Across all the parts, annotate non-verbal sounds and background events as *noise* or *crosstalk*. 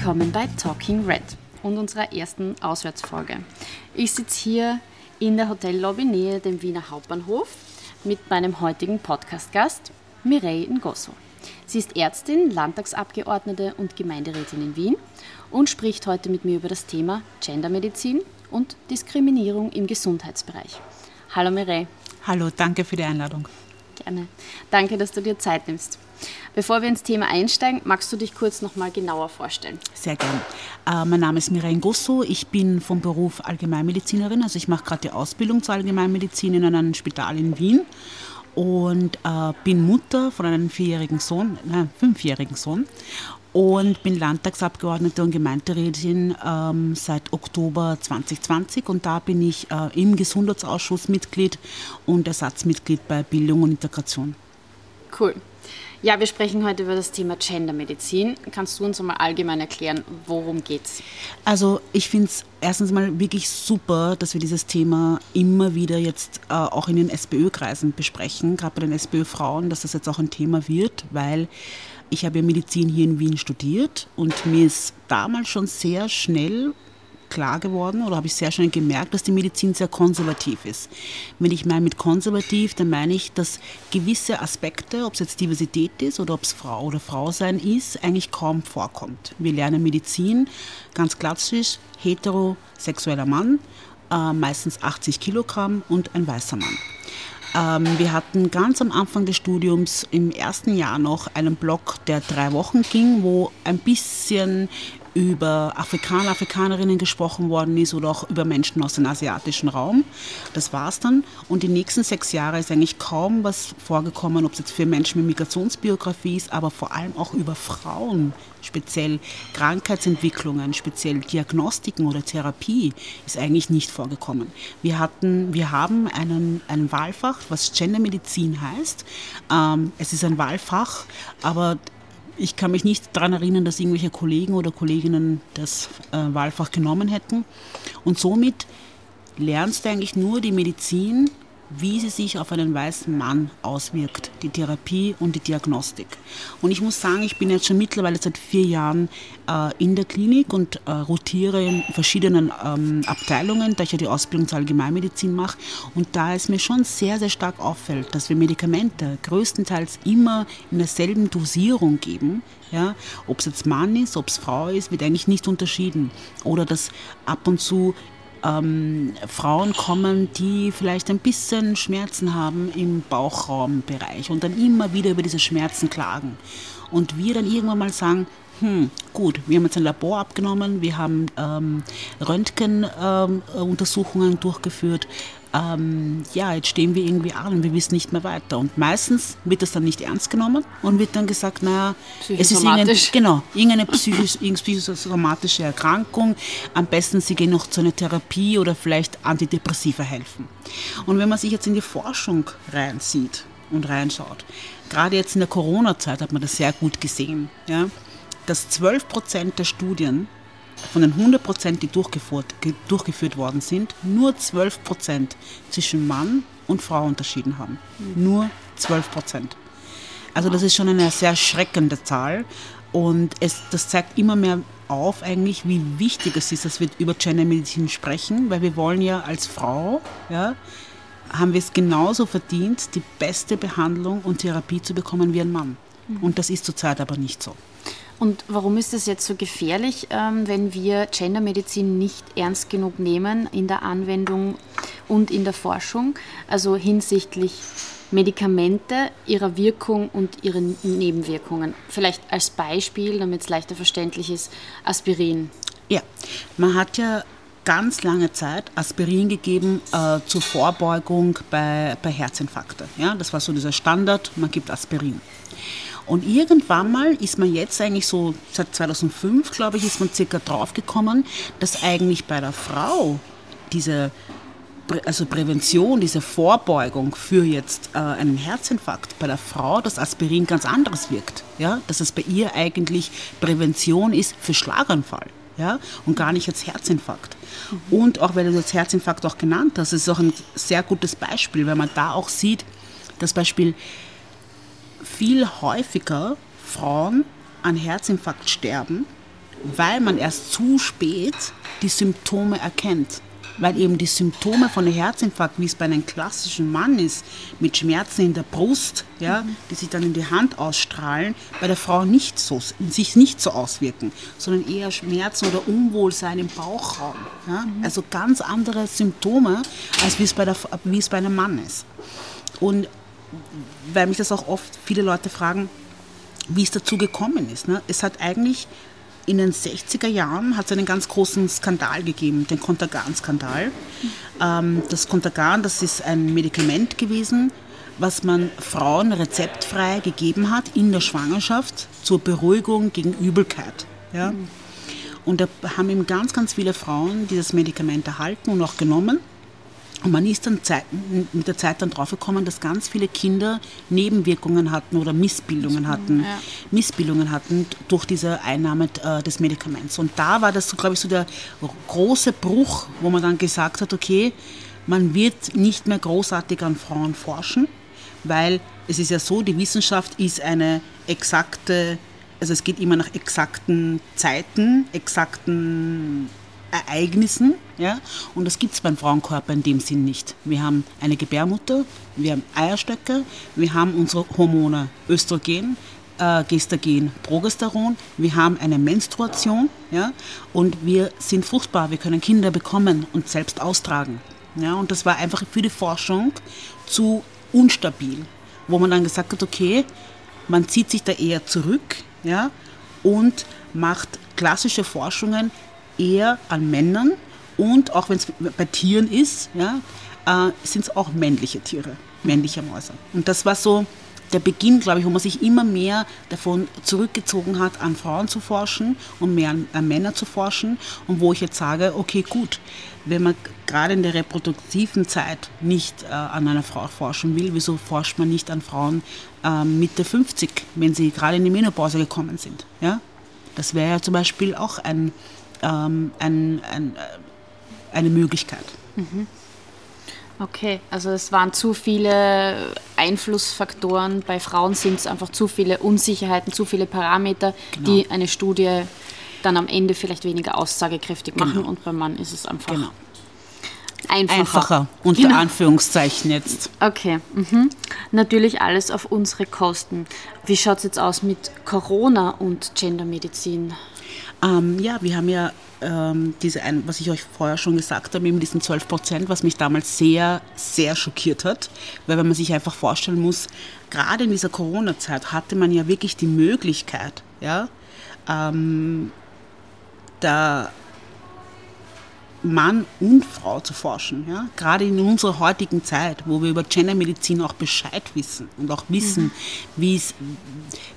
willkommen bei Talking Red und unserer ersten Auswärtsfolge. Ich sitze hier in der Hotellobby nähe dem Wiener Hauptbahnhof mit meinem heutigen Podcast-Gast Mireille Ngosso. Sie ist Ärztin, Landtagsabgeordnete und Gemeinderätin in Wien und spricht heute mit mir über das Thema Gendermedizin und Diskriminierung im Gesundheitsbereich. Hallo Mireille. Hallo, danke für die Einladung. Gerne. Danke, dass du dir Zeit nimmst. Bevor wir ins Thema einsteigen, magst du dich kurz noch mal genauer vorstellen? Sehr gerne. Äh, mein Name ist Mireille Gusso. Ich bin vom Beruf Allgemeinmedizinerin. Also ich mache gerade die Ausbildung zur Allgemeinmedizin in einem Spital in Wien und äh, bin Mutter von einem vierjährigen Sohn, nein, fünfjährigen Sohn und bin Landtagsabgeordnete und Gemeinderätin ähm, seit Oktober 2020 und da bin ich äh, im Gesundheitsausschuss Mitglied und Ersatzmitglied bei Bildung und Integration. Cool. Ja, wir sprechen heute über das Thema Gendermedizin. Kannst du uns mal allgemein erklären, worum geht's? Also ich finde es erstens mal wirklich super, dass wir dieses Thema immer wieder jetzt äh, auch in den SPÖ-Kreisen besprechen, gerade bei den SPÖ-Frauen, dass das jetzt auch ein Thema wird, weil ich habe ja Medizin hier in Wien studiert und mir ist damals schon sehr schnell klar geworden oder habe ich sehr schnell gemerkt, dass die Medizin sehr konservativ ist. Wenn ich meine mit konservativ, dann meine ich, dass gewisse Aspekte, ob es jetzt Diversität ist oder ob es Frau oder Frau sein ist, eigentlich kaum vorkommt. Wir lernen Medizin ganz klassisch, heterosexueller Mann, äh, meistens 80 Kilogramm und ein weißer Mann. Ähm, wir hatten ganz am Anfang des Studiums im ersten Jahr noch einen Blog, der drei Wochen ging, wo ein bisschen über Afrikaner, Afrikanerinnen gesprochen worden ist oder auch über Menschen aus dem asiatischen Raum. Das war's dann. Und die nächsten sechs Jahre ist eigentlich kaum was vorgekommen, ob es jetzt für Menschen mit Migrationsbiografie ist, aber vor allem auch über Frauen, speziell Krankheitsentwicklungen, speziell Diagnostiken oder Therapie ist eigentlich nicht vorgekommen. Wir hatten, wir haben einen, ein Wahlfach, was Gendermedizin heißt. Ähm, es ist ein Wahlfach, aber ich kann mich nicht daran erinnern, dass irgendwelche Kollegen oder Kolleginnen das äh, Wahlfach genommen hätten. Und somit lernst du eigentlich nur die Medizin wie sie sich auf einen weißen Mann auswirkt, die Therapie und die Diagnostik. Und ich muss sagen, ich bin jetzt schon mittlerweile seit vier Jahren äh, in der Klinik und äh, rotiere in verschiedenen ähm, Abteilungen, da ich ja die Ausbildung zur Allgemeinmedizin mache. Und da es mir schon sehr, sehr stark auffällt, dass wir Medikamente größtenteils immer in derselben Dosierung geben, ja, ob es jetzt Mann ist, ob es Frau ist, wird eigentlich nicht unterschieden. Oder dass ab und zu ähm, Frauen kommen, die vielleicht ein bisschen Schmerzen haben im Bauchraumbereich und dann immer wieder über diese Schmerzen klagen. Und wir dann irgendwann mal sagen, hm, gut, wir haben jetzt ein Labor abgenommen, wir haben ähm, Röntgenuntersuchungen ähm, durchgeführt, ähm, ja, jetzt stehen wir irgendwie an und wir wissen nicht mehr weiter. Und meistens wird das dann nicht ernst genommen und wird dann gesagt, naja, es ist irgendein, *laughs* genau, irgendeine psychisch, psychosomatische Erkrankung. Am besten, Sie gehen noch zu einer Therapie oder vielleicht Antidepressiva helfen. Und wenn man sich jetzt in die Forschung reinsieht und reinschaut, gerade jetzt in der Corona-Zeit hat man das sehr gut gesehen, ja, dass 12 Prozent der Studien von den 100 Prozent, die durchgeführt, durchgeführt worden sind, nur 12 Prozent zwischen Mann und Frau unterschieden haben. Mhm. Nur 12 Prozent. Also das ist schon eine sehr schreckende Zahl und es, das zeigt immer mehr auf eigentlich, wie wichtig es ist, dass wir über Gendermedizin sprechen, weil wir wollen ja als Frau, ja, haben wir es genauso verdient, die beste Behandlung und Therapie zu bekommen wie ein Mann. Mhm. Und das ist zurzeit aber nicht so. Und warum ist es jetzt so gefährlich, ähm, wenn wir Gendermedizin nicht ernst genug nehmen in der Anwendung und in der Forschung? Also hinsichtlich Medikamente, ihrer Wirkung und ihren Nebenwirkungen. Vielleicht als Beispiel, damit es leichter verständlich ist, Aspirin. Ja, man hat ja ganz lange Zeit Aspirin gegeben äh, zur Vorbeugung bei, bei Herzinfarkte. Ja, das war so dieser Standard, man gibt Aspirin. Und irgendwann mal ist man jetzt eigentlich so, seit 2005, glaube ich, ist man circa draufgekommen, dass eigentlich bei der Frau diese also Prävention, diese Vorbeugung für jetzt äh, einen Herzinfarkt bei der Frau, dass Aspirin ganz anderes wirkt. Ja? Dass es bei ihr eigentlich Prävention ist für Schlaganfall. Ja? Und gar nicht als Herzinfarkt. Mhm. Und auch, weil du das Herzinfarkt auch genannt hast, ist auch ein sehr gutes Beispiel, weil man da auch sieht, dass Beispiel viel häufiger Frauen an Herzinfarkt sterben, weil man erst zu spät die Symptome erkennt weil eben die Symptome von einem Herzinfarkt, wie es bei einem klassischen Mann ist, mit Schmerzen in der Brust, ja, mhm. die sich dann in die Hand ausstrahlen, bei der Frau nicht so, sich nicht so auswirken, sondern eher Schmerzen oder Unwohlsein im Bauchraum. Ja? Mhm. Also ganz andere Symptome, als wie es, bei der, wie es bei einem Mann ist. Und weil mich das auch oft viele Leute fragen, wie es dazu gekommen ist. Ne? Es hat eigentlich in den 60er Jahren hat es einen ganz großen Skandal gegeben, den Contergan-Skandal. Ähm, das Contergan, das ist ein Medikament gewesen, was man Frauen rezeptfrei gegeben hat in der Schwangerschaft zur Beruhigung gegen Übelkeit. Ja? Und da haben eben ganz, ganz viele Frauen dieses Medikament erhalten und auch genommen. Und man ist dann Zeit, mit der Zeit dann draufgekommen, dass ganz viele Kinder Nebenwirkungen hatten oder Missbildungen hatten, ja. Missbildungen hatten durch diese Einnahme äh, des Medikaments. Und da war das, so, glaube ich, so der große Bruch, wo man dann gesagt hat, okay, man wird nicht mehr großartig an Frauen forschen, weil es ist ja so, die Wissenschaft ist eine exakte, also es geht immer nach exakten Zeiten, exakten Ereignissen. Ja? Und das gibt es beim Frauenkörper in dem Sinn nicht. Wir haben eine Gebärmutter, wir haben Eierstöcke, wir haben unsere Hormone Östrogen, äh, Gestagen, Progesteron, wir haben eine Menstruation ja? und wir sind fruchtbar, wir können Kinder bekommen und selbst austragen. Ja? Und das war einfach für die Forschung zu unstabil, wo man dann gesagt hat, okay, man zieht sich da eher zurück ja? und macht klassische Forschungen eher an Männern und auch wenn es bei Tieren ist, ja, äh, sind es auch männliche Tiere, männliche Mäuse. Und das war so der Beginn, glaube ich, wo man sich immer mehr davon zurückgezogen hat, an Frauen zu forschen und mehr an, an Männer zu forschen. Und wo ich jetzt sage, okay, gut, wenn man gerade in der reproduktiven Zeit nicht äh, an einer Frau forschen will, wieso forscht man nicht an Frauen äh, Mitte 50, wenn sie gerade in die Menopause gekommen sind? Ja? Das wäre ja zum Beispiel auch ein, ähm, ein, ein, äh, eine Möglichkeit. Mhm. Okay, also es waren zu viele Einflussfaktoren. Bei Frauen sind es einfach zu viele Unsicherheiten, zu viele Parameter, genau. die eine Studie dann am Ende vielleicht weniger aussagekräftig machen. Genau. Und beim Mann ist es einfach genau. einfacher. Einfacher, unter genau. Anführungszeichen jetzt. Okay, mhm. natürlich alles auf unsere Kosten. Wie schaut es jetzt aus mit Corona und Gendermedizin? Ähm, ja, wir haben ja ähm, diese, ein, was ich euch vorher schon gesagt habe, eben diesen 12 Prozent, was mich damals sehr, sehr schockiert hat. Weil wenn man sich einfach vorstellen muss, gerade in dieser Corona-Zeit hatte man ja wirklich die Möglichkeit, ja, ähm, da Mann und Frau zu forschen. Ja? Gerade in unserer heutigen Zeit, wo wir über Gendermedizin auch Bescheid wissen und auch wissen, mhm.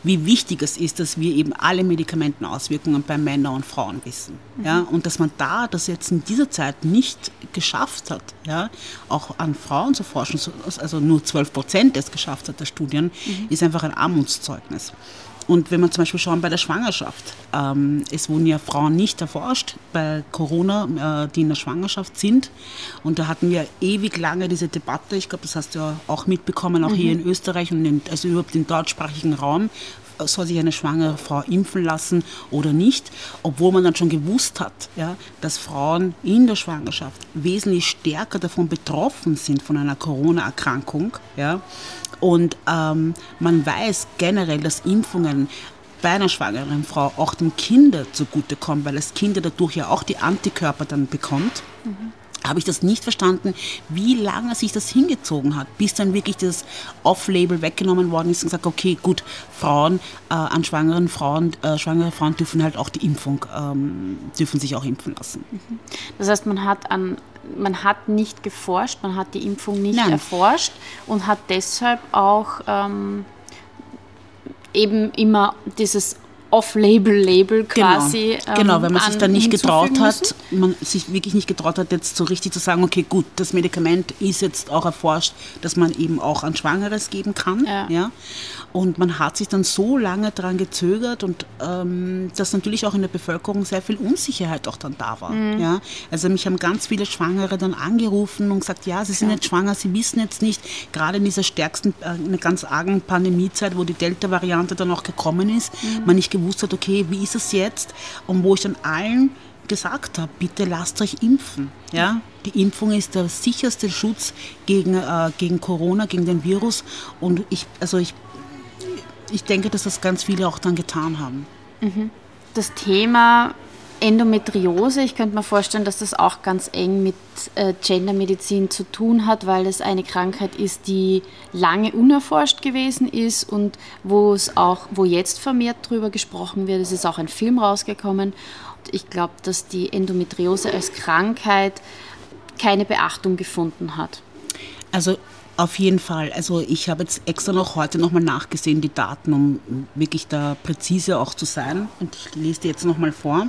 wie wichtig es ist, dass wir eben alle Medikamentenauswirkungen bei Männern und Frauen wissen. Mhm. Ja? Und dass man da das jetzt in dieser Zeit nicht geschafft hat, ja? auch an Frauen zu forschen, also nur 12 Prozent es geschafft hat der Studien, mhm. ist einfach ein Armutszeugnis. Und wenn man zum Beispiel schauen bei der Schwangerschaft, ähm, es wurden ja Frauen nicht erforscht bei Corona, äh, die in der Schwangerschaft sind. Und da hatten wir ewig lange diese Debatte, ich glaube, das hast du ja auch mitbekommen, auch mhm. hier in Österreich und in, also überhaupt im deutschsprachigen Raum, soll sich eine schwangere Frau impfen lassen oder nicht, obwohl man dann schon gewusst hat, ja, dass Frauen in der Schwangerschaft wesentlich stärker davon betroffen sind von einer Corona-Erkrankung. Ja, und ähm, man weiß generell, dass Impfungen bei einer schwangeren Frau auch dem Kinder zugutekommen, weil das Kind dadurch ja auch die Antikörper dann bekommt. Mhm habe ich das nicht verstanden, wie lange sich das hingezogen hat, bis dann wirklich das Off-Label weggenommen worden ist und gesagt, okay, gut, Frauen, äh, an schwangeren Frauen, äh, schwangere Frauen dürfen halt auch die Impfung, ähm, dürfen sich auch impfen lassen. Mhm. Das heißt, man hat an man hat nicht geforscht, man hat die Impfung nicht Nein. erforscht und hat deshalb auch ähm, eben immer dieses Off-Label-Label genau. quasi. Genau, ähm, genau wenn man sich dann nicht getraut hat, man sich wirklich nicht getraut hat, jetzt so richtig zu sagen, okay, gut, das Medikament ist jetzt auch erforscht, dass man eben auch an Schwangeres geben kann. Ja. Ja? Und man hat sich dann so lange daran gezögert und ähm, dass natürlich auch in der Bevölkerung sehr viel Unsicherheit auch dann da war. Mhm. Ja? Also mich haben ganz viele Schwangere dann angerufen und gesagt, ja, sie sind jetzt schwanger, sie wissen jetzt nicht, gerade in dieser stärksten, äh, einer ganz argen Pandemiezeit, wo die Delta-Variante dann auch gekommen ist, Mhm. man nicht gewusst hat, okay, wie ist es jetzt? Und wo ich dann allen gesagt habe, bitte lasst euch impfen. Ja? Die Impfung ist der sicherste Schutz gegen, äh, gegen Corona, gegen den Virus. Und ich, also ich, ich denke, dass das ganz viele auch dann getan haben. Das Thema Endometriose, ich könnte mir vorstellen, dass das auch ganz eng mit äh, Gendermedizin zu tun hat, weil es eine Krankheit ist, die lange unerforscht gewesen ist und wo es auch, wo jetzt vermehrt drüber gesprochen wird. Es ist auch ein Film rausgekommen. Und ich glaube, dass die Endometriose als Krankheit keine Beachtung gefunden hat. Also auf jeden Fall. Also ich habe jetzt extra noch heute nochmal nachgesehen, die Daten, um wirklich da präzise auch zu sein. Und ich lese die jetzt nochmal vor.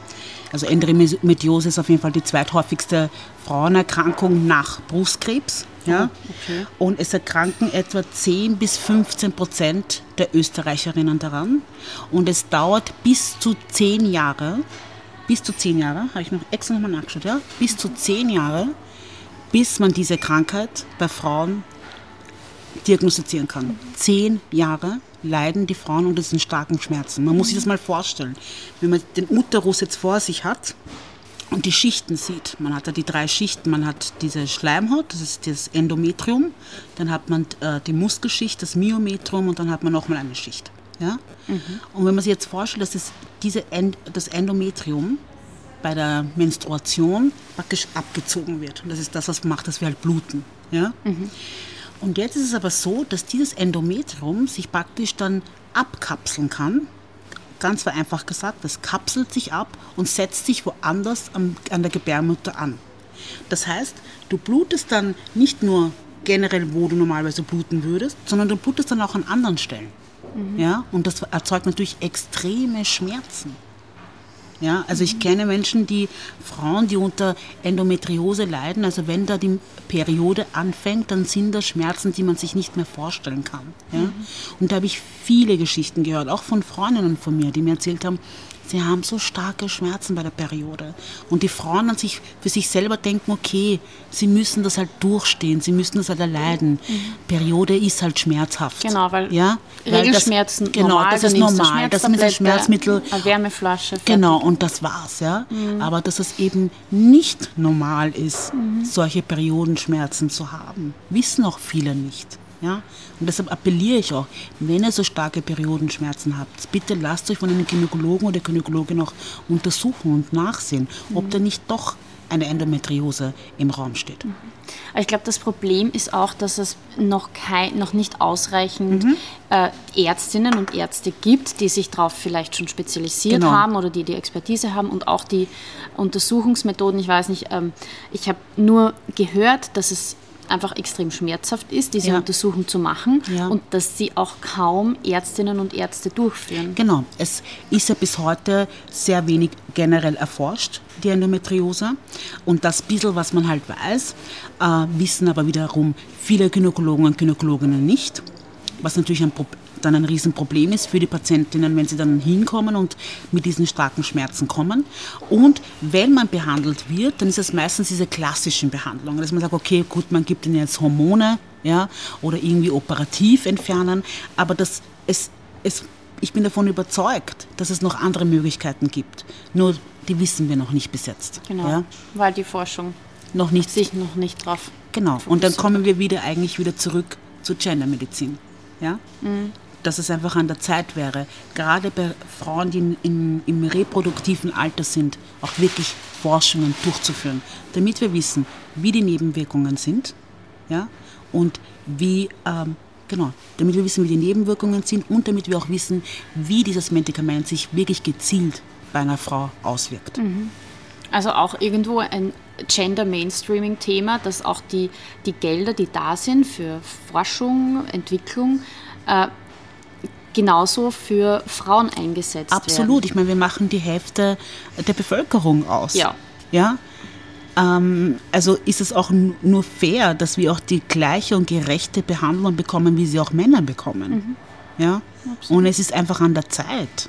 Also Endometriose ist auf jeden Fall die zweithäufigste Frauenerkrankung nach Brustkrebs. Ja? okay. Und es erkranken etwa 10 bis 15 Prozent der Österreicherinnen daran. Und es dauert bis zu 10 Jahre, bis zu 10 Jahre, habe ich noch extra nochmal nachgeschaut, ja? bis zu 10 Jahre, bis man diese Krankheit bei Frauen diagnostizieren kann. Zehn Jahre leiden die Frauen unter diesen starken Schmerzen. Man muss sich das mal vorstellen. Wenn man den Uterus jetzt vor sich hat und die Schichten sieht, man hat da die drei Schichten, man hat diese Schleimhaut, das ist das Endometrium, dann hat man äh, die Muskelschicht, das Myometrium und dann hat man nochmal eine Schicht. Ja? Und wenn man sich jetzt vorstellt, dass das, diese End, das Endometrium bei der Menstruation praktisch abgezogen wird. Und das ist das, was macht, dass wir halt bluten. Ja? Und jetzt ist es aber so, dass dieses Endometrium sich praktisch dann abkapseln kann. Ganz vereinfacht gesagt, das kapselt sich ab und setzt sich woanders an der Gebärmutter an. Das heißt, du blutest dann nicht nur generell, wo du normalerweise bluten würdest, sondern du blutest dann auch an anderen Stellen. Ja? Und das erzeugt natürlich extreme Schmerzen. Ja, also ich kenne Menschen, die Frauen, die unter Endometriose leiden, also wenn da die Periode anfängt, dann sind das Schmerzen, die man sich nicht mehr vorstellen kann. Ja? Und da habe ich viele Geschichten gehört, auch von Freundinnen von mir, die mir erzählt haben, sie haben so starke Schmerzen bei der Periode. Und die Frauen an sich für sich selber denken, okay, sie müssen das halt durchstehen, sie müssen das halt erleiden. Periode ist halt schmerzhaft. Genau, weil ja? Weil das- Regelschmerzen genau, normal, das ist normal, das ist ein Schmerztablette, Schmerzmittel. Eine Wärmeflasche. Genau, und das war's, ja. Aber dass es eben nicht normal ist, solche Periodenschmerzen zu haben, wissen auch viele nicht. Ja? Und deshalb appelliere ich auch, wenn ihr so starke Periodenschmerzen habt, bitte lasst euch von einem Gynäkologen oder Gynäkologin auch untersuchen und nachsehen, ob da nicht doch eine Endometriose im Raum steht. Aber ich glaube, das Problem ist auch, dass es noch, kein, noch nicht ausreichend Mhm. äh, Ärztinnen und Ärzte gibt, die sich darauf vielleicht schon spezialisiert Genau. haben oder die die Expertise haben und auch die Untersuchungsmethoden. Ich weiß nicht, ähm, ich habe nur gehört, dass es einfach extrem schmerzhaft ist, diese Ja. Untersuchung zu machen Ja. und dass sie auch kaum Ärztinnen und Ärzte durchführen. Genau, es ist ja bis heute sehr wenig generell erforscht, die Endometriose. Und das bisschen, was man halt weiß, äh, wissen aber wiederum viele Gynäkologen und Gynäkologinnen nicht, was natürlich ein Pro dann ein Riesenproblem ist für die Patientinnen, wenn sie dann hinkommen und mit diesen starken Schmerzen kommen. Und wenn man behandelt wird, dann ist es meistens diese klassischen Behandlungen, dass man sagt, okay, gut, man gibt ihnen jetzt Hormone ja, oder irgendwie operativ entfernen, aber das, es, es ich bin davon überzeugt, dass es noch andere Möglichkeiten gibt. Nur die wissen wir noch nicht bis jetzt. Genau, Ja? weil die Forschung Noch nicht. sich noch nicht drauf. Genau. Und dann kommen wir wieder eigentlich wieder zurück zur Gendermedizin. Ja? Dass es einfach an der Zeit wäre, gerade bei Frauen, die in, in, im reproduktiven Alter sind, auch wirklich Forschungen durchzuführen, damit wir wissen, wie die Nebenwirkungen sind, ja, und wie ähm, Genau, damit wir wissen, wie die Nebenwirkungen sind und damit wir auch wissen, wie dieses Medikament sich wirklich gezielt bei einer Frau auswirkt. Also auch irgendwo ein Gender-Mainstreaming-Thema, dass auch die, die Gelder, die da sind für Forschung, Entwicklung, äh, genauso für Frauen eingesetzt werden. Absolut, ich meine, wir machen die Hälfte der Bevölkerung aus. Ja. Ja, ähm, also ist es auch nur fair, dass wir auch die gleiche und gerechte Behandlung bekommen, wie sie auch Männer bekommen. Mhm. Ja, Absolut. und es ist einfach an der Zeit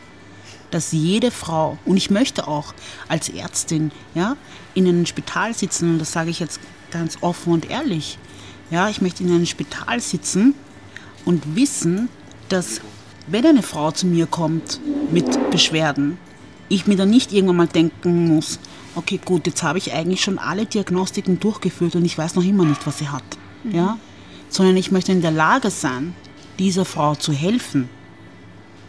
dass jede Frau, und ich möchte auch als Ärztin ja, in einem Spital sitzen, und das sage ich jetzt ganz offen und ehrlich, ja, ich möchte in einem Spital sitzen und wissen, dass wenn eine Frau zu mir kommt mit Beschwerden, ich mir dann nicht irgendwann mal denken muss, okay, gut, jetzt habe ich eigentlich schon alle Diagnostiken durchgeführt und ich weiß noch immer nicht, was sie hat. Mhm. Ja? Sondern ich möchte in der Lage sein, dieser Frau zu helfen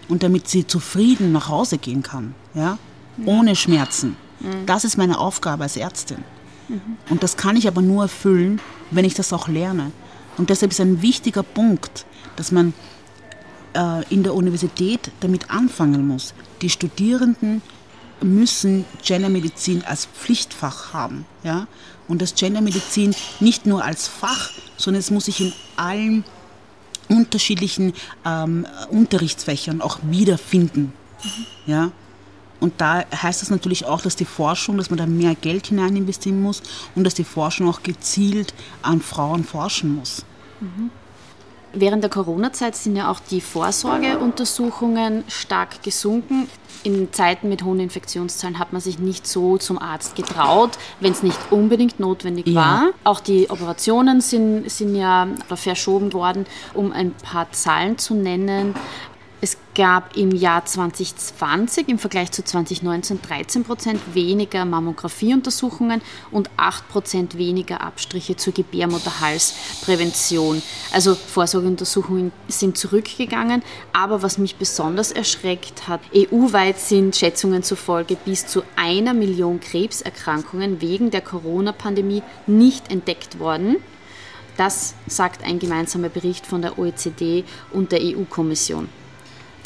und damit sie zufrieden nach Hause gehen kann, ja, ohne Schmerzen. Mhm. Das ist meine Aufgabe als Ärztin. Mhm. Und das kann ich aber nur erfüllen, wenn ich das auch lerne. Und deshalb ist ein wichtiger Punkt, dass man in der Universität damit anfangen muss. Die Studierenden müssen Gendermedizin als Pflichtfach haben. Ja? Und das Gendermedizin nicht nur als Fach, sondern es muss sich in allen unterschiedlichen ähm, Unterrichtsfächern auch wiederfinden. Mhm. Ja? Und da heißt das natürlich auch, dass die Forschung, dass man da mehr Geld hinein investieren muss und dass die Forschung auch gezielt an Frauen forschen muss. Mhm. Während der Corona-Zeit sind ja auch die Vorsorgeuntersuchungen stark gesunken. In Zeiten mit hohen Infektionszahlen hat man sich nicht so zum Arzt getraut, wenn es nicht unbedingt notwendig ja. war. Auch die Operationen sind, sind ja verschoben worden, um ein paar Zahlen zu nennen. Es gab im Jahr 2020 im Vergleich zu 2019 13 Prozent weniger Mammografieuntersuchungen und 8 Prozent weniger Abstriche zur Gebärmutterhalsprävention. Also Vorsorgeuntersuchungen sind zurückgegangen. Aber was mich besonders erschreckt hat, EU-weit sind Schätzungen zufolge bis zu einer Million Krebserkrankungen wegen der Corona-Pandemie nicht entdeckt worden. Das sagt ein gemeinsamer Bericht von der OECD und der EU-Kommission.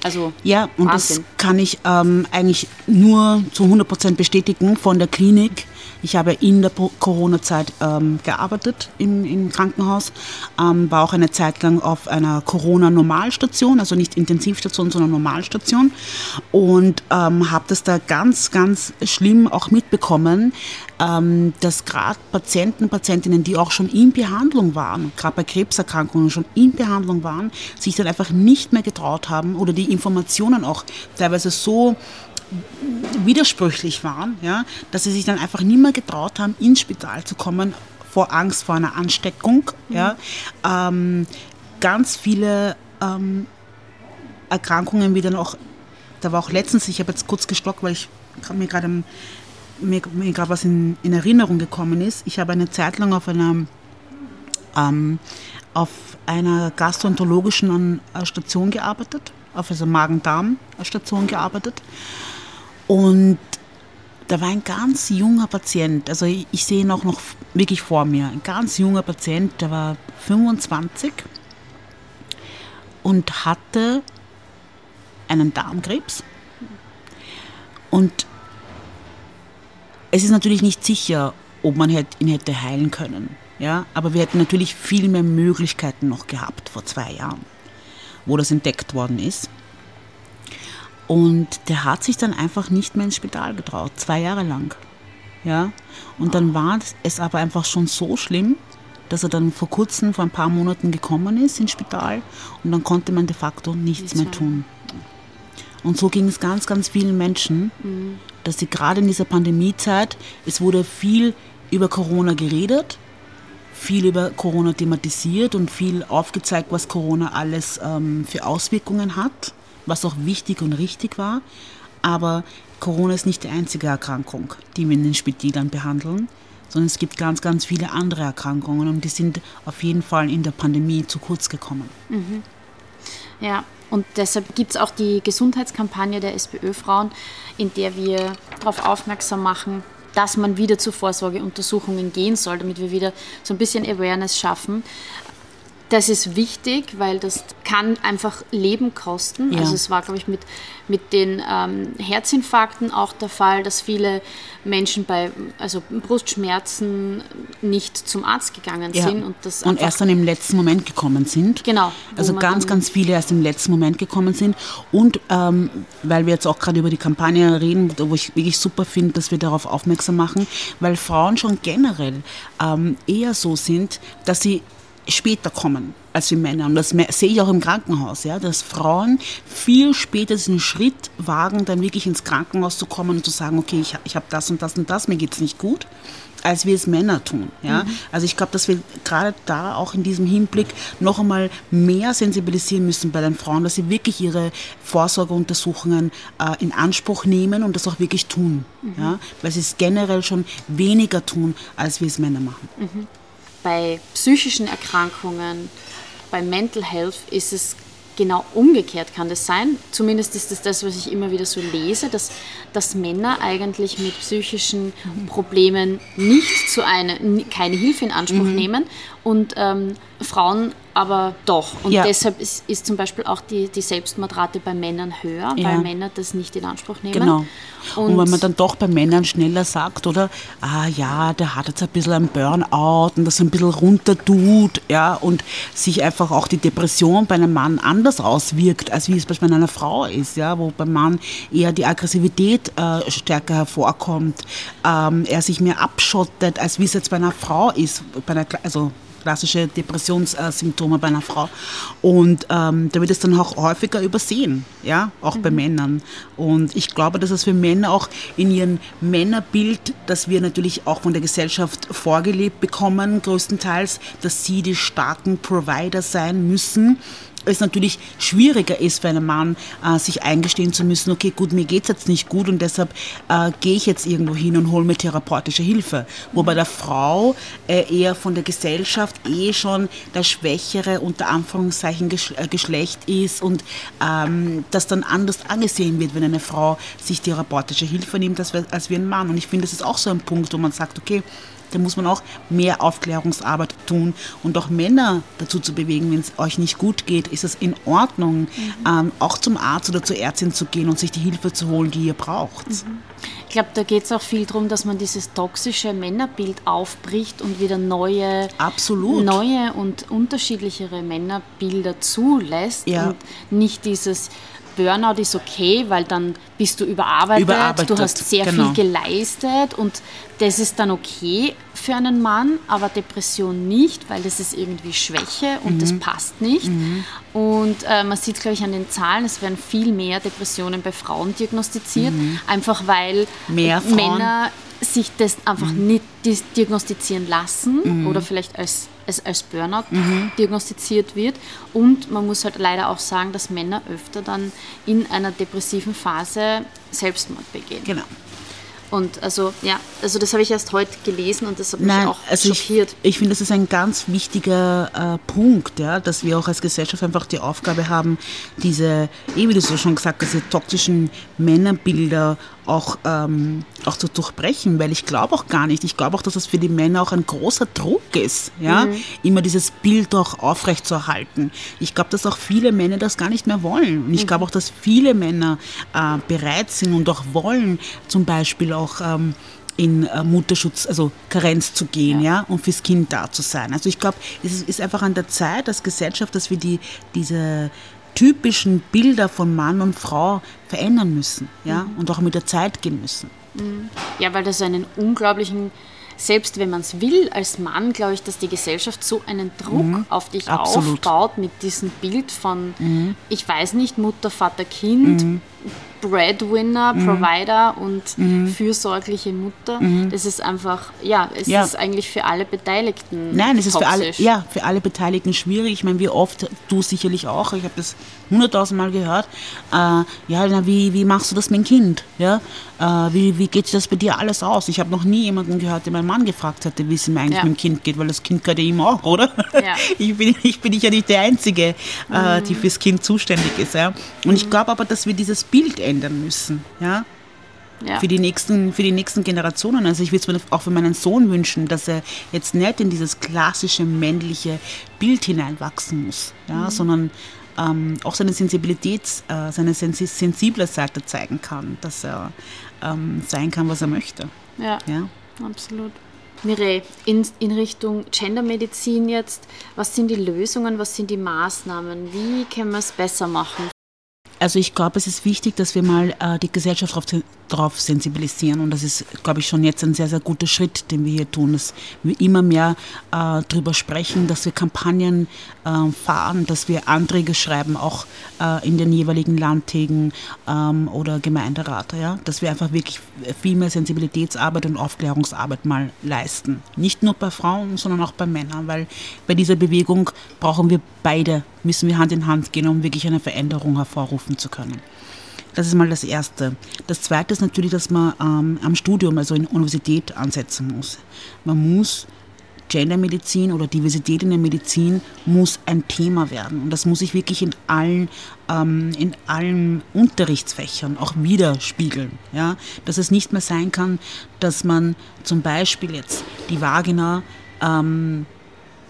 Also ja, und Wahnsinn. das kann ich ähm, eigentlich nur zu 100 Prozent bestätigen von der Klinik. Ich habe in der Corona-Zeit ähm, gearbeitet im, im Krankenhaus, ähm, war auch eine Zeit lang auf einer Corona-Normalstation, also nicht Intensivstation, sondern Normalstation und ähm, habe das da ganz, ganz schlimm auch mitbekommen, ähm, dass gerade Patienten, Patientinnen, die auch schon in Behandlung waren, gerade bei Krebserkrankungen schon in Behandlung waren, sich dann einfach nicht mehr getraut haben oder die Informationen auch teilweise so widersprüchlich waren, ja, dass sie sich dann einfach nicht mehr getraut haben, ins Spital zu kommen vor Angst vor einer Ansteckung. Mhm. Ja. Ähm, ganz viele ähm, Erkrankungen, wie dann auch, da war auch letztens, ich habe jetzt kurz gestockt, weil ich mir gerade mir, mir gerade was in, in, Erinnerung gekommen ist. Ich habe eine Zeit lang auf einer ähm, auf einer gastroenterologischen äh, Station gearbeitet, auf einer Magen-Darm-Station gearbeitet. Und da war ein ganz junger Patient, also ich, ich sehe ihn auch noch wirklich vor mir, ein ganz junger Patient, der war 25 und hatte einen Darmkrebs. Und es ist natürlich nicht sicher, ob man ihn hätte heilen können. Ja? Aber wir hätten natürlich viel mehr Möglichkeiten noch gehabt vor zwei Jahren, wo das entdeckt worden ist. Und der hat sich dann einfach nicht mehr ins Spital getraut, zwei Jahre lang. Ja? Und dann war es aber einfach schon so schlimm, dass er dann vor kurzem, vor ein paar Monaten gekommen ist ins Spital und dann konnte man de facto nichts mehr tun. Und so ging es ganz, ganz vielen Menschen, mhm. dass sie gerade in dieser Pandemiezeit, es wurde viel über Corona geredet, viel über Corona thematisiert und viel aufgezeigt, was Corona alles ähm, für Auswirkungen hat was auch wichtig und richtig war. Aber Corona ist nicht die einzige Erkrankung, die wir in den Spitälern behandeln, sondern es gibt ganz, ganz viele andere Erkrankungen und die sind auf jeden Fall in der Pandemie zu kurz gekommen. Mhm. Ja, und deshalb gibt es auch die Gesundheitskampagne der SPÖ-Frauen, in der wir darauf aufmerksam machen, dass man wieder zu Vorsorgeuntersuchungen gehen soll, damit wir wieder so ein bisschen Awareness schaffen. Das ist wichtig, weil das kann einfach Leben kosten. Ja. Also es war, glaube ich, mit, mit den ähm, Herzinfarkten auch der Fall, dass viele Menschen bei also Brustschmerzen nicht zum Arzt gegangen Ja. sind und das und erst dann im letzten Moment gekommen sind. Genau, Also ganz, ganz viele erst im letzten Moment gekommen sind. Und ähm, weil wir jetzt auch gerade über die Kampagne reden, wo ich wirklich super finde, dass wir darauf aufmerksam machen, weil Frauen schon generell ähm, eher so sind, dass sie später kommen als wir Männer. Und das sehe ich auch im Krankenhaus, ja, dass Frauen viel später diesen Schritt wagen, dann wirklich ins Krankenhaus zu kommen und zu sagen, okay, ich, ich habe das und das und das, mir geht es nicht gut als wir es Männer tun. Ja? Also ich glaube, dass wir gerade da auch in diesem Hinblick noch einmal mehr sensibilisieren müssen bei den Frauen, dass sie wirklich ihre Vorsorgeuntersuchungen äh, in Anspruch nehmen und das auch wirklich tun. Ja? Weil sie es generell schon weniger tun, als wir es Männer machen. Bei psychischen Erkrankungen, bei Mental Health ist es genau umgekehrt, kann das sein? Zumindest ist das das, was ich immer wieder so lese, dass, dass Männer eigentlich mit psychischen Problemen nicht zu einer, keine Hilfe in Anspruch Mhm. nehmen und ähm, Frauen aber doch. Und Ja. deshalb ist, ist zum Beispiel auch die, die Selbstmordrate bei Männern höher, Ja. weil Männer das nicht in Anspruch nehmen. Genau. Und, Und, wenn man dann doch bei Männern schneller sagt, oder, ah ja, der hat jetzt ein bisschen einen Burnout und das ein bisschen runter tut, ja, und sich einfach auch die Depression bei einem Mann anders auswirkt, als wie es bei einer Frau ist, ja, wo beim Mann eher die Aggressivität äh, stärker hervorkommt, ähm, er sich mehr abschottet, als wie es jetzt bei einer Frau ist, bei einer, also klassische Depressionssymptome bei einer Frau. Und ähm, da wird es dann auch häufiger übersehen, ja, auch bei Männern. Und ich glaube, dass es für Männer auch in ihrem Männerbild, das wir natürlich auch von der Gesellschaft vorgelebt bekommen, größtenteils, dass sie die starken Provider sein müssen, es natürlich schwieriger ist für einen Mann, äh, sich eingestehen zu müssen, okay, gut, mir geht's jetzt nicht gut und deshalb äh, gehe ich jetzt irgendwo hin und hole mir therapeutische Hilfe. Wo bei der Frau äh, eher von der Gesellschaft eh schon das schwächere, unter Anführungszeichen, äh, Geschlecht ist und ähm, das dann anders angesehen wird, wenn eine Frau sich therapeutische Hilfe nimmt, als wie ein Mann. Und ich finde, das ist auch so ein Punkt, wo man sagt, okay, da muss man auch mehr Aufklärungsarbeit tun und auch Männer dazu zu bewegen, wenn es euch nicht gut geht, ist es in Ordnung, ähm, auch zum Arzt oder zur Ärztin zu gehen und sich die Hilfe zu holen, die ihr braucht. Ich glaube, da geht es auch viel darum, dass man dieses toxische Männerbild aufbricht und wieder neue, Absolut. neue und unterschiedlichere Männerbilder zulässt Ja. und nicht dieses Burnout ist okay, weil dann bist du überarbeitet, Überarbeitet, du hast sehr genau. viel geleistet und das ist dann okay für einen Mann, aber Depression nicht, weil das ist irgendwie Schwäche und Mhm. das passt nicht. Und äh, man sieht, glaube ich, an den Zahlen, es werden viel mehr Depressionen bei Frauen diagnostiziert, einfach weil Mhm. Mehr Frauen. Männer sich das einfach Mhm. nicht diagnostizieren lassen oder vielleicht als, als, als Burnout Mhm. diagnostiziert wird. Und man muss halt leider auch sagen, dass Männer öfter dann in einer depressiven Phase Selbstmord begehen. Genau. Und also, ja, also das habe ich erst heute gelesen und das hat mich Nein, auch also ich, schockiert. ich finde, das ist ein ganz wichtiger äh, Punkt, ja, dass wir auch als Gesellschaft einfach die Aufgabe haben, diese, eh wie du so schon gesagt hast, diese toxischen Männerbilder auch, ähm, auch zu durchbrechen, weil ich glaube auch gar nicht, ich glaube auch, dass es für die Männer auch ein großer Druck ist, ja, immer dieses Bild auch aufrechtzuerhalten. Ich glaube, dass auch viele Männer das gar nicht mehr wollen. Und ich glaube auch, dass viele Männer äh, bereit sind und auch wollen, zum Beispiel auch ähm, in äh, Mutterschutz, also Karenz zu gehen, ja. und fürs Kind da zu sein. Also ich glaube, es ist, ist einfach an der Zeit als Gesellschaft, dass wir die, diese typischen Bilder von Mann und Frau verändern müssen, ja, und auch mit der Zeit gehen müssen. Ja, weil das einen unglaublichen, selbst wenn man es will, als Mann, glaube ich, dass die Gesellschaft so einen Druck auf dich Mhm. Absolut. Mhm. aufbaut mit diesem Bild von, ich weiß nicht, Mutter, Vater, Kind, Breadwinner, Mhm. Provider und fürsorgliche Mutter. Das ist einfach, ja, es Ja. ist eigentlich für alle Beteiligten Nein, es ist für alle, toxisch. ja, für alle Beteiligten schwierig. Ich meine, wie oft, du sicherlich auch, ich habe das hunderttausend Mal gehört, äh, ja, na, wie, wie machst du das mit dem Kind? Ja? Äh, wie, wie geht das bei dir alles aus? Ich habe noch nie jemanden gehört, der meinen Mann gefragt hatte, wie es ihm eigentlich Ja. mit dem Kind geht, weil das Kind gehört ja ihm auch, oder? Ja. *laughs* Ich, bin, ich bin ja nicht die Einzige, äh, die fürs Kind zuständig ist. Ja? Und ich glaube aber, dass wir dieses Bild ändern müssen. Ja? Ja. Für, die nächsten, für die nächsten Generationen. Also ich würde es mir auch für meinen Sohn wünschen, dass er jetzt nicht in dieses klassische männliche Bild hineinwachsen muss, ja, sondern ähm, auch seine Sensibilität, äh, seine sensi sensible Seite zeigen kann, dass er ähm, sein kann, was er möchte. Ja, Ja. absolut. Mireille, in, in Richtung Gendermedizin jetzt, was sind die Lösungen, was sind die Maßnahmen, wie können wir es besser machen? Also ich glaube, es ist wichtig, dass wir mal äh, die Gesellschaft darauf drauf sensibilisieren und das ist, glaube ich, schon jetzt ein sehr, sehr guter Schritt, den wir hier tun, dass wir immer mehr äh, darüber sprechen, dass wir Kampagnen äh, fahren, dass wir Anträge schreiben, auch äh, in den jeweiligen Landtägen ähm, oder Gemeinderat, ja? dass wir einfach wirklich viel mehr Sensibilitätsarbeit und Aufklärungsarbeit mal leisten. Nicht nur bei Frauen, sondern auch bei Männern, weil bei dieser Bewegung brauchen wir beide, müssen wir Hand in Hand gehen, um wirklich eine Veränderung hervorrufen zu können. Das ist mal das Erste. Das Zweite ist natürlich, dass man ähm, am Studium, also in der Universität, ansetzen muss. Man muss Gendermedizin oder Diversität in der Medizin muss ein Thema werden. Und das muss sich wirklich in allen, ähm, in allen Unterrichtsfächern auch widerspiegeln. Ja? Dass es nicht mehr sein kann, dass man zum Beispiel jetzt die Vagina ähm,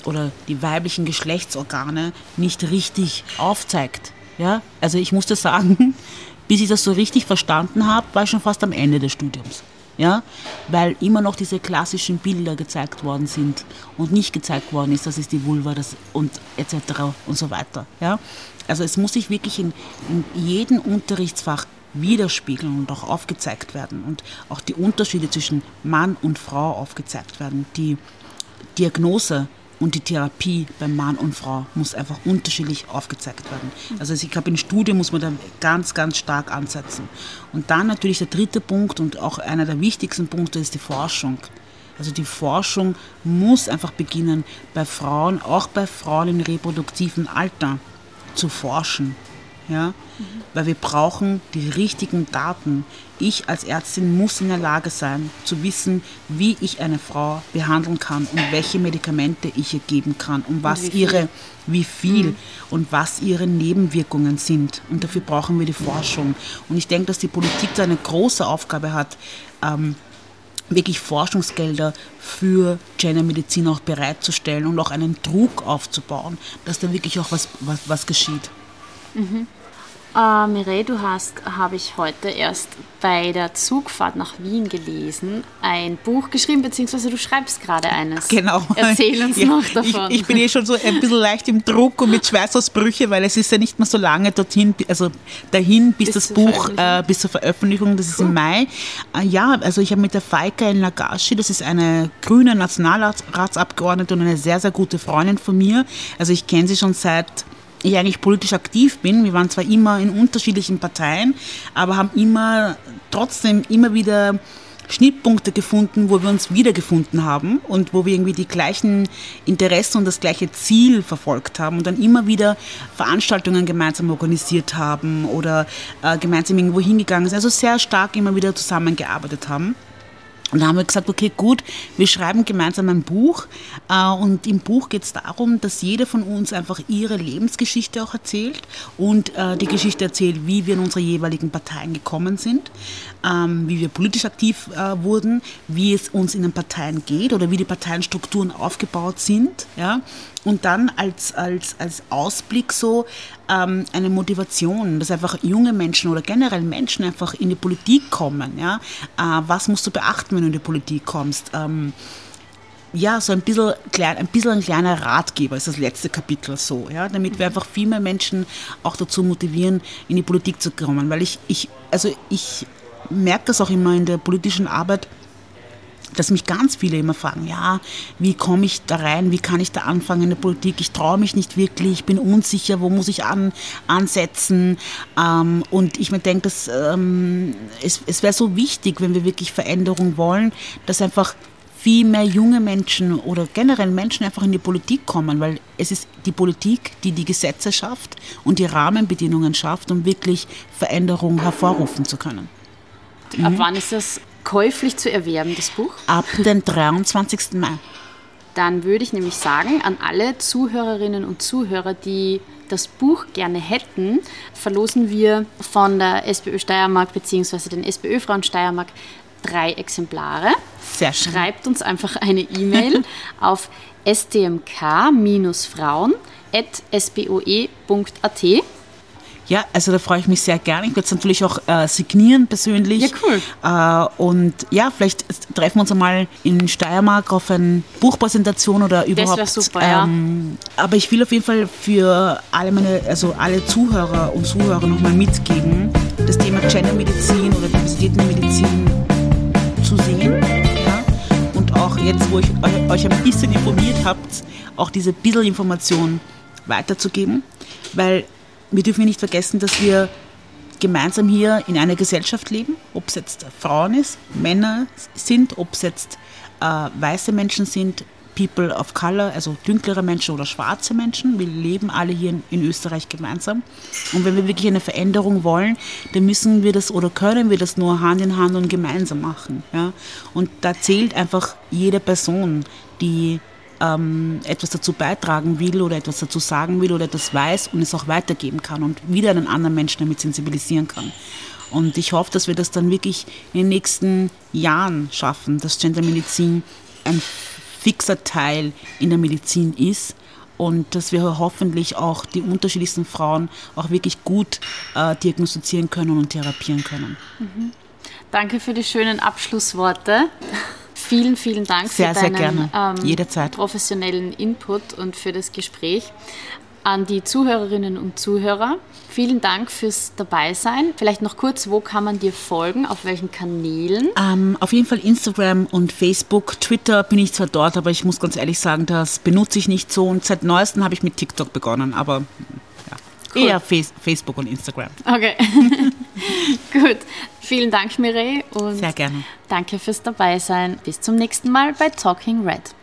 oder die weiblichen Geschlechtsorgane nicht richtig aufzeigt. Ja? Also ich musste sagen, *laughs* bis ich das so richtig verstanden habe, war ich schon fast am Ende des Studiums. Ja? Weil immer noch diese klassischen Bilder gezeigt worden sind und nicht gezeigt worden ist, das ist die Vulva das und etc. und so weiter. Ja? Also es muss sich wirklich in, in jedem Unterrichtsfach widerspiegeln und auch aufgezeigt werden und auch die Unterschiede zwischen Mann und Frau aufgezeigt werden. Die Diagnose und die Therapie beim Mann und Frau muss einfach unterschiedlich aufgezeigt werden. Also ich glaube, in Studien muss man da ganz, ganz stark ansetzen. Und dann natürlich der dritte Punkt und auch einer der wichtigsten Punkte ist die Forschung. Also die Forschung muss einfach beginnen, bei Frauen, auch bei Frauen im reproduktiven Alter, zu forschen. Ja? Weil wir brauchen die richtigen Daten. Ich als Ärztin muss in der Lage sein, zu wissen, wie ich eine Frau behandeln kann und welche Medikamente ich ihr geben kann und was wie viel. ihre, wie viel und was ihre Nebenwirkungen sind. Und dafür brauchen wir die Forschung. Und ich denke, dass die Politik da eine große Aufgabe hat, ähm, wirklich Forschungsgelder für Gendermedizin auch bereitzustellen und auch einen Druck aufzubauen, dass da wirklich auch was, was, was geschieht. Äh, Mireille, du hast, habe ich heute erst bei der Zugfahrt nach Wien gelesen, ein Buch geschrieben, beziehungsweise du schreibst gerade eines. Genau. Erzähl uns Ja, noch davon. Ich, ich bin eh schon so ein bisschen leicht im Druck und mit Schweißausbrüche, weil es ist ja nicht mehr so lange dorthin, also dahin, bis, Bis das Buch, äh, bis zur Veröffentlichung, das ist im Mai. Äh, ja, also ich habe mit der Faika Nagashi, das ist eine grüne Nationalratsabgeordnete und eine sehr, sehr gute Freundin von mir. Also ich kenne sie schon seit ich eigentlich politisch aktiv bin. Wir waren zwar immer in unterschiedlichen Parteien, aber haben immer trotzdem immer wieder Schnittpunkte gefunden, wo wir uns wiedergefunden haben und wo wir irgendwie die gleichen Interessen und das gleiche Ziel verfolgt haben und dann immer wieder Veranstaltungen gemeinsam organisiert haben oder äh, gemeinsam irgendwo hingegangen sind. Also sehr stark immer wieder zusammengearbeitet haben. Und da haben wir gesagt, okay, gut, wir schreiben gemeinsam ein Buch. Äh, und im Buch geht es darum, dass jeder von uns einfach ihre Lebensgeschichte auch erzählt und äh, die Geschichte erzählt, wie wir in unsere jeweiligen Parteien gekommen sind, ähm, wie wir politisch aktiv äh, wurden, wie es uns in den Parteien geht oder wie die Parteienstrukturen aufgebaut sind. Ja? Und dann als, als, als Ausblick so ähm, eine Motivation, dass einfach junge Menschen oder generell Menschen einfach in die Politik kommen. Ja? Äh, was musst du beachten, wenn du in die Politik kommst? Ähm, ja, so ein bisschen, klein, ein bisschen ein kleiner Ratgeber ist das letzte Kapitel so, ja, damit wir einfach viel mehr Menschen auch dazu motivieren, in die Politik zu kommen. Weil ich, ich also ich merke das auch immer in der politischen Arbeit, dass mich ganz viele immer fragen, ja, wie komme ich da rein, wie kann ich da anfangen in der Politik, ich traue mich nicht wirklich, ich bin unsicher, wo muss ich an, ansetzen? Ähm, und ich mir denke, dass, ähm, es, es wäre so wichtig, wenn wir wirklich Veränderung wollen, dass einfach viel mehr junge Menschen oder generell Menschen einfach in die Politik kommen, weil es ist die Politik, die die Gesetze schafft und die Rahmenbedingungen schafft, um wirklich Veränderung hervorrufen zu können. Ab wann ist das käuflich zu erwerben, das Buch? Ab dem *laughs* 23. Mai. Dann würde ich nämlich sagen, an alle Zuhörerinnen und Zuhörer, die das Buch gerne hätten, verlosen wir von der SPÖ Steiermark bzw. den SPÖ Frauen Steiermark drei Exemplare. Sehr schön. Schreibt uns einfach eine E-Mail *laughs* auf stmk-frauen.sboe.at. Ja, also da freue ich mich sehr gerne. Ich werde es natürlich auch äh, signieren persönlich. Ja, cool. Äh, und ja, vielleicht treffen wir uns einmal in Steiermark auf eine Buchpräsentation oder überhaupt. Das wäre super, ja. ähm, Aber ich will auf jeden Fall für alle meine, also alle Zuhörer und Zuhörer nochmal mitgeben, das Thema Gendermedizin oder Diversitätenmedizin zu sehen. Ja? Und auch jetzt, wo ich euch ein bisschen informiert habt, auch diese bisschen Information weiterzugeben, weil wir dürfen nicht vergessen, dass wir gemeinsam hier in einer Gesellschaft leben, ob es jetzt Frauen ist, Männer sind, ob es jetzt äh, weiße Menschen sind, People of Color, also dunklere Menschen oder schwarze Menschen. Wir leben alle hier in, in, Österreich gemeinsam. Und wenn wir wirklich eine Veränderung wollen, dann müssen wir das oder können wir das nur Hand in Hand und gemeinsam machen. Ja? Und da zählt einfach jede Person, die ähm, etwas dazu beitragen will oder etwas dazu sagen will oder etwas weiß und es auch weitergeben kann und wieder einen anderen Menschen damit sensibilisieren kann. Und ich hoffe, dass wir das dann wirklich in den nächsten Jahren schaffen, dass Gendermedizin ein fixer Teil in der Medizin ist und dass wir hoffentlich auch die unterschiedlichsten Frauen auch wirklich gut äh, diagnostizieren können und therapieren können. Mhm. Danke für die schönen Abschlussworte. Vielen, vielen Dank sehr, für deinen ähm, professionellen Input und für das Gespräch. An die Zuhörerinnen und Zuhörer, vielen Dank fürs Dabeisein. Vielleicht noch kurz, wo kann man dir folgen, auf welchen Kanälen? Ähm, auf jeden Fall Instagram und Facebook. Twitter bin ich zwar dort, aber ich muss ganz ehrlich sagen, das benutze ich nicht so. Und seit neuestem habe ich mit TikTok begonnen, aber ja, cool. eher Face Facebook und Instagram. Okay, *laughs* *laughs* gut. Vielen Dank, Mireille. Und Sehr gerne. Danke fürs Dabeisein. Bis zum nächsten Mal bei Talking Red.